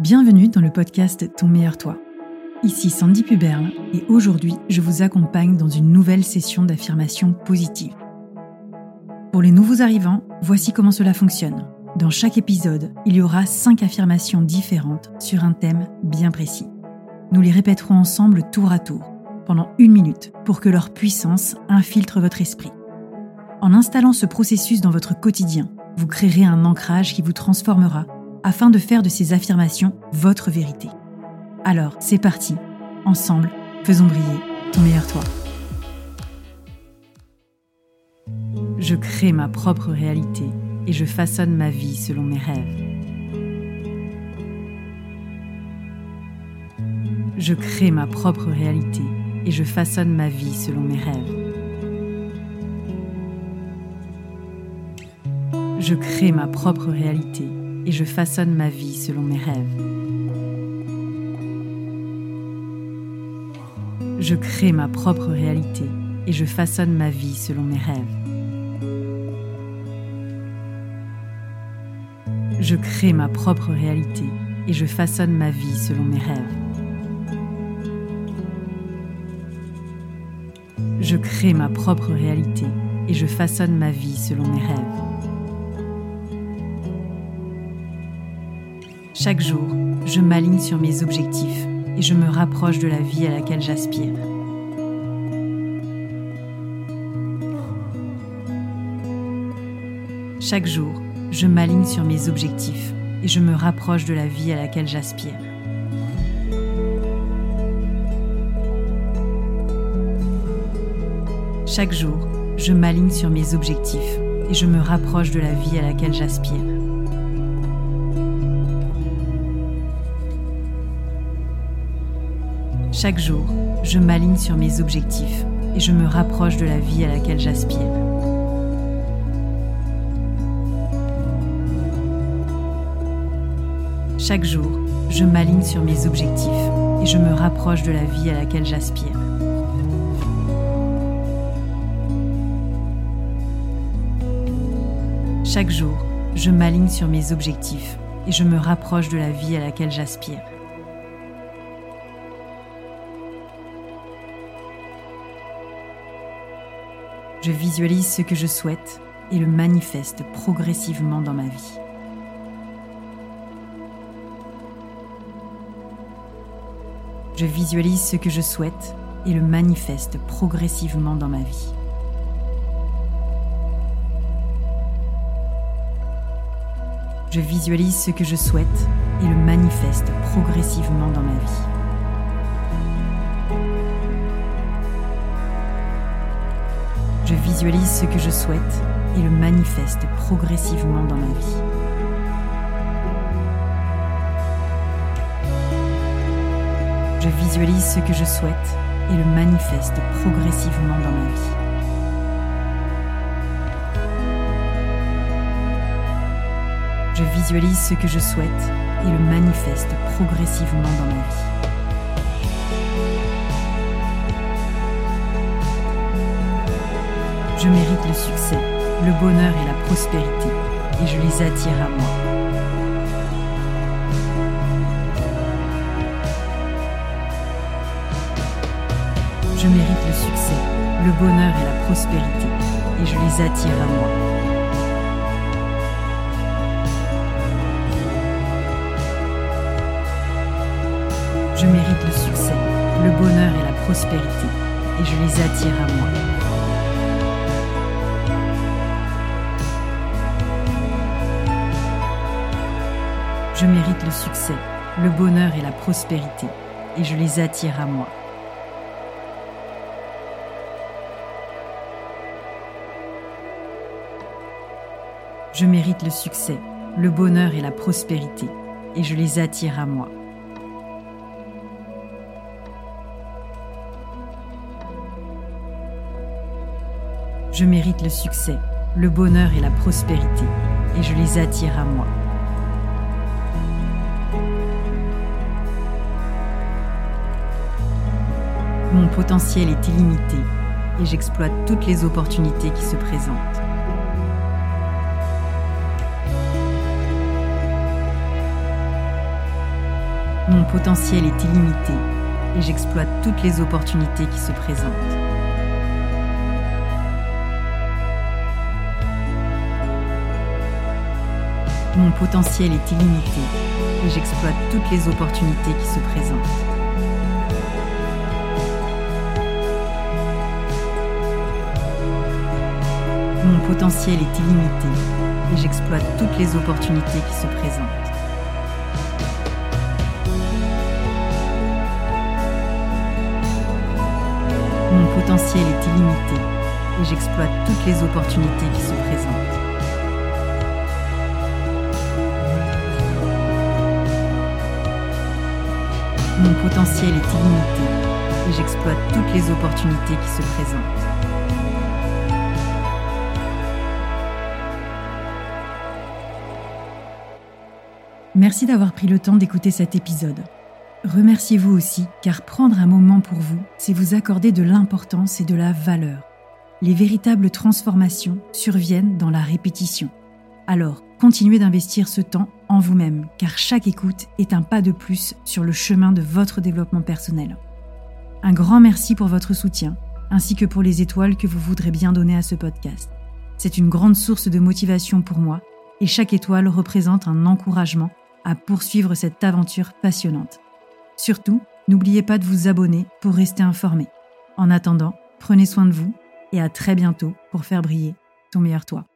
Bienvenue dans le podcast Ton meilleur toi. Ici Sandy Puberle et aujourd'hui je vous accompagne dans une nouvelle session d'affirmation positive. Pour les nouveaux arrivants, voici comment cela fonctionne. Dans chaque épisode, il y aura 5 affirmations différentes sur un thème bien précis. Nous les répéterons ensemble tour à tour, pendant une minute, pour que leur puissance infiltre votre esprit. En installant ce processus dans votre quotidien, vous créerez un ancrage qui vous transformera afin de faire de ces affirmations votre vérité. Alors, c'est parti. Ensemble, faisons briller ton meilleur toi. Je crée ma propre réalité et je façonne ma vie selon mes rêves. Je crée ma propre réalité et je façonne ma vie selon mes rêves. Je crée ma propre réalité et je façonne ma vie selon mes rêves. Je crée ma propre réalité et je façonne ma vie selon mes rêves. Je crée ma propre réalité et je façonne ma vie selon mes rêves. Je crée ma propre réalité et je façonne ma vie selon mes rêves. Chaque jour, je m'aligne sur mes objectifs et je me rapproche de la vie à laquelle j'aspire. Chaque jour, je m'aligne sur mes objectifs et je me rapproche de la vie à laquelle j'aspire. Chaque jour, je m'aligne sur mes objectifs et je me rapproche de la vie à laquelle j'aspire. Chaque jour, je m'aligne sur mes objectifs et je me rapproche de la vie à laquelle j'aspire. Chaque jour, je m'aligne sur mes objectifs et je me rapproche de la vie à laquelle j'aspire. Chaque jour, je m'aligne sur mes objectifs et je me rapproche de la vie à laquelle j'aspire. Je visualise ce que je souhaite et le manifeste progressivement dans ma vie. Je visualise ce que je souhaite et le manifeste progressivement dans ma vie. Je visualise ce que je souhaite et le manifeste progressivement dans ma vie. Visualise ce que je souhaite et le manifeste progressivement dans ma vie. Je visualise ce que je souhaite et le manifeste progressivement dans ma vie. Je visualise ce que je souhaite et le manifeste progressivement dans ma vie. Je mérite le succès, le bonheur et la prospérité, et je les attire à moi. Je mérite le succès, le bonheur et la prospérité, et je les attire à moi. Je mérite le succès, le bonheur et la prospérité, et je les attire à moi. Je mérite le succès, le bonheur et la prospérité, et je les attire à moi. Je mérite le succès, le bonheur et la prospérité, et je les attire à moi. Je mérite le succès, le bonheur et la prospérité, et je les attire à moi. Mon potentiel est illimité et j'exploite toutes les opportunités qui se présentent. Mon potentiel est illimité et j'exploite toutes les opportunités qui se présentent. Mon potentiel est illimité et j'exploite toutes les opportunités qui se présentent. Mon potentiel est illimité et j'exploite toutes les opportunités qui se présentent. Mon potentiel est illimité et j'exploite toutes les opportunités qui se présentent. Mon potentiel est illimité et j'exploite toutes les opportunités qui se présentent. Merci d'avoir pris le temps d'écouter cet épisode. Remerciez-vous aussi, car prendre un moment pour vous, c'est vous accorder de l'importance et de la valeur. Les véritables transformations surviennent dans la répétition. Alors, continuez d'investir ce temps en vous-même, car chaque écoute est un pas de plus sur le chemin de votre développement personnel. Un grand merci pour votre soutien, ainsi que pour les étoiles que vous voudrez bien donner à ce podcast. C'est une grande source de motivation pour moi, et chaque étoile représente un encouragement à poursuivre cette aventure passionnante. Surtout, n'oubliez pas de vous abonner pour rester informé. En attendant, prenez soin de vous et à très bientôt pour faire briller ton meilleur toi.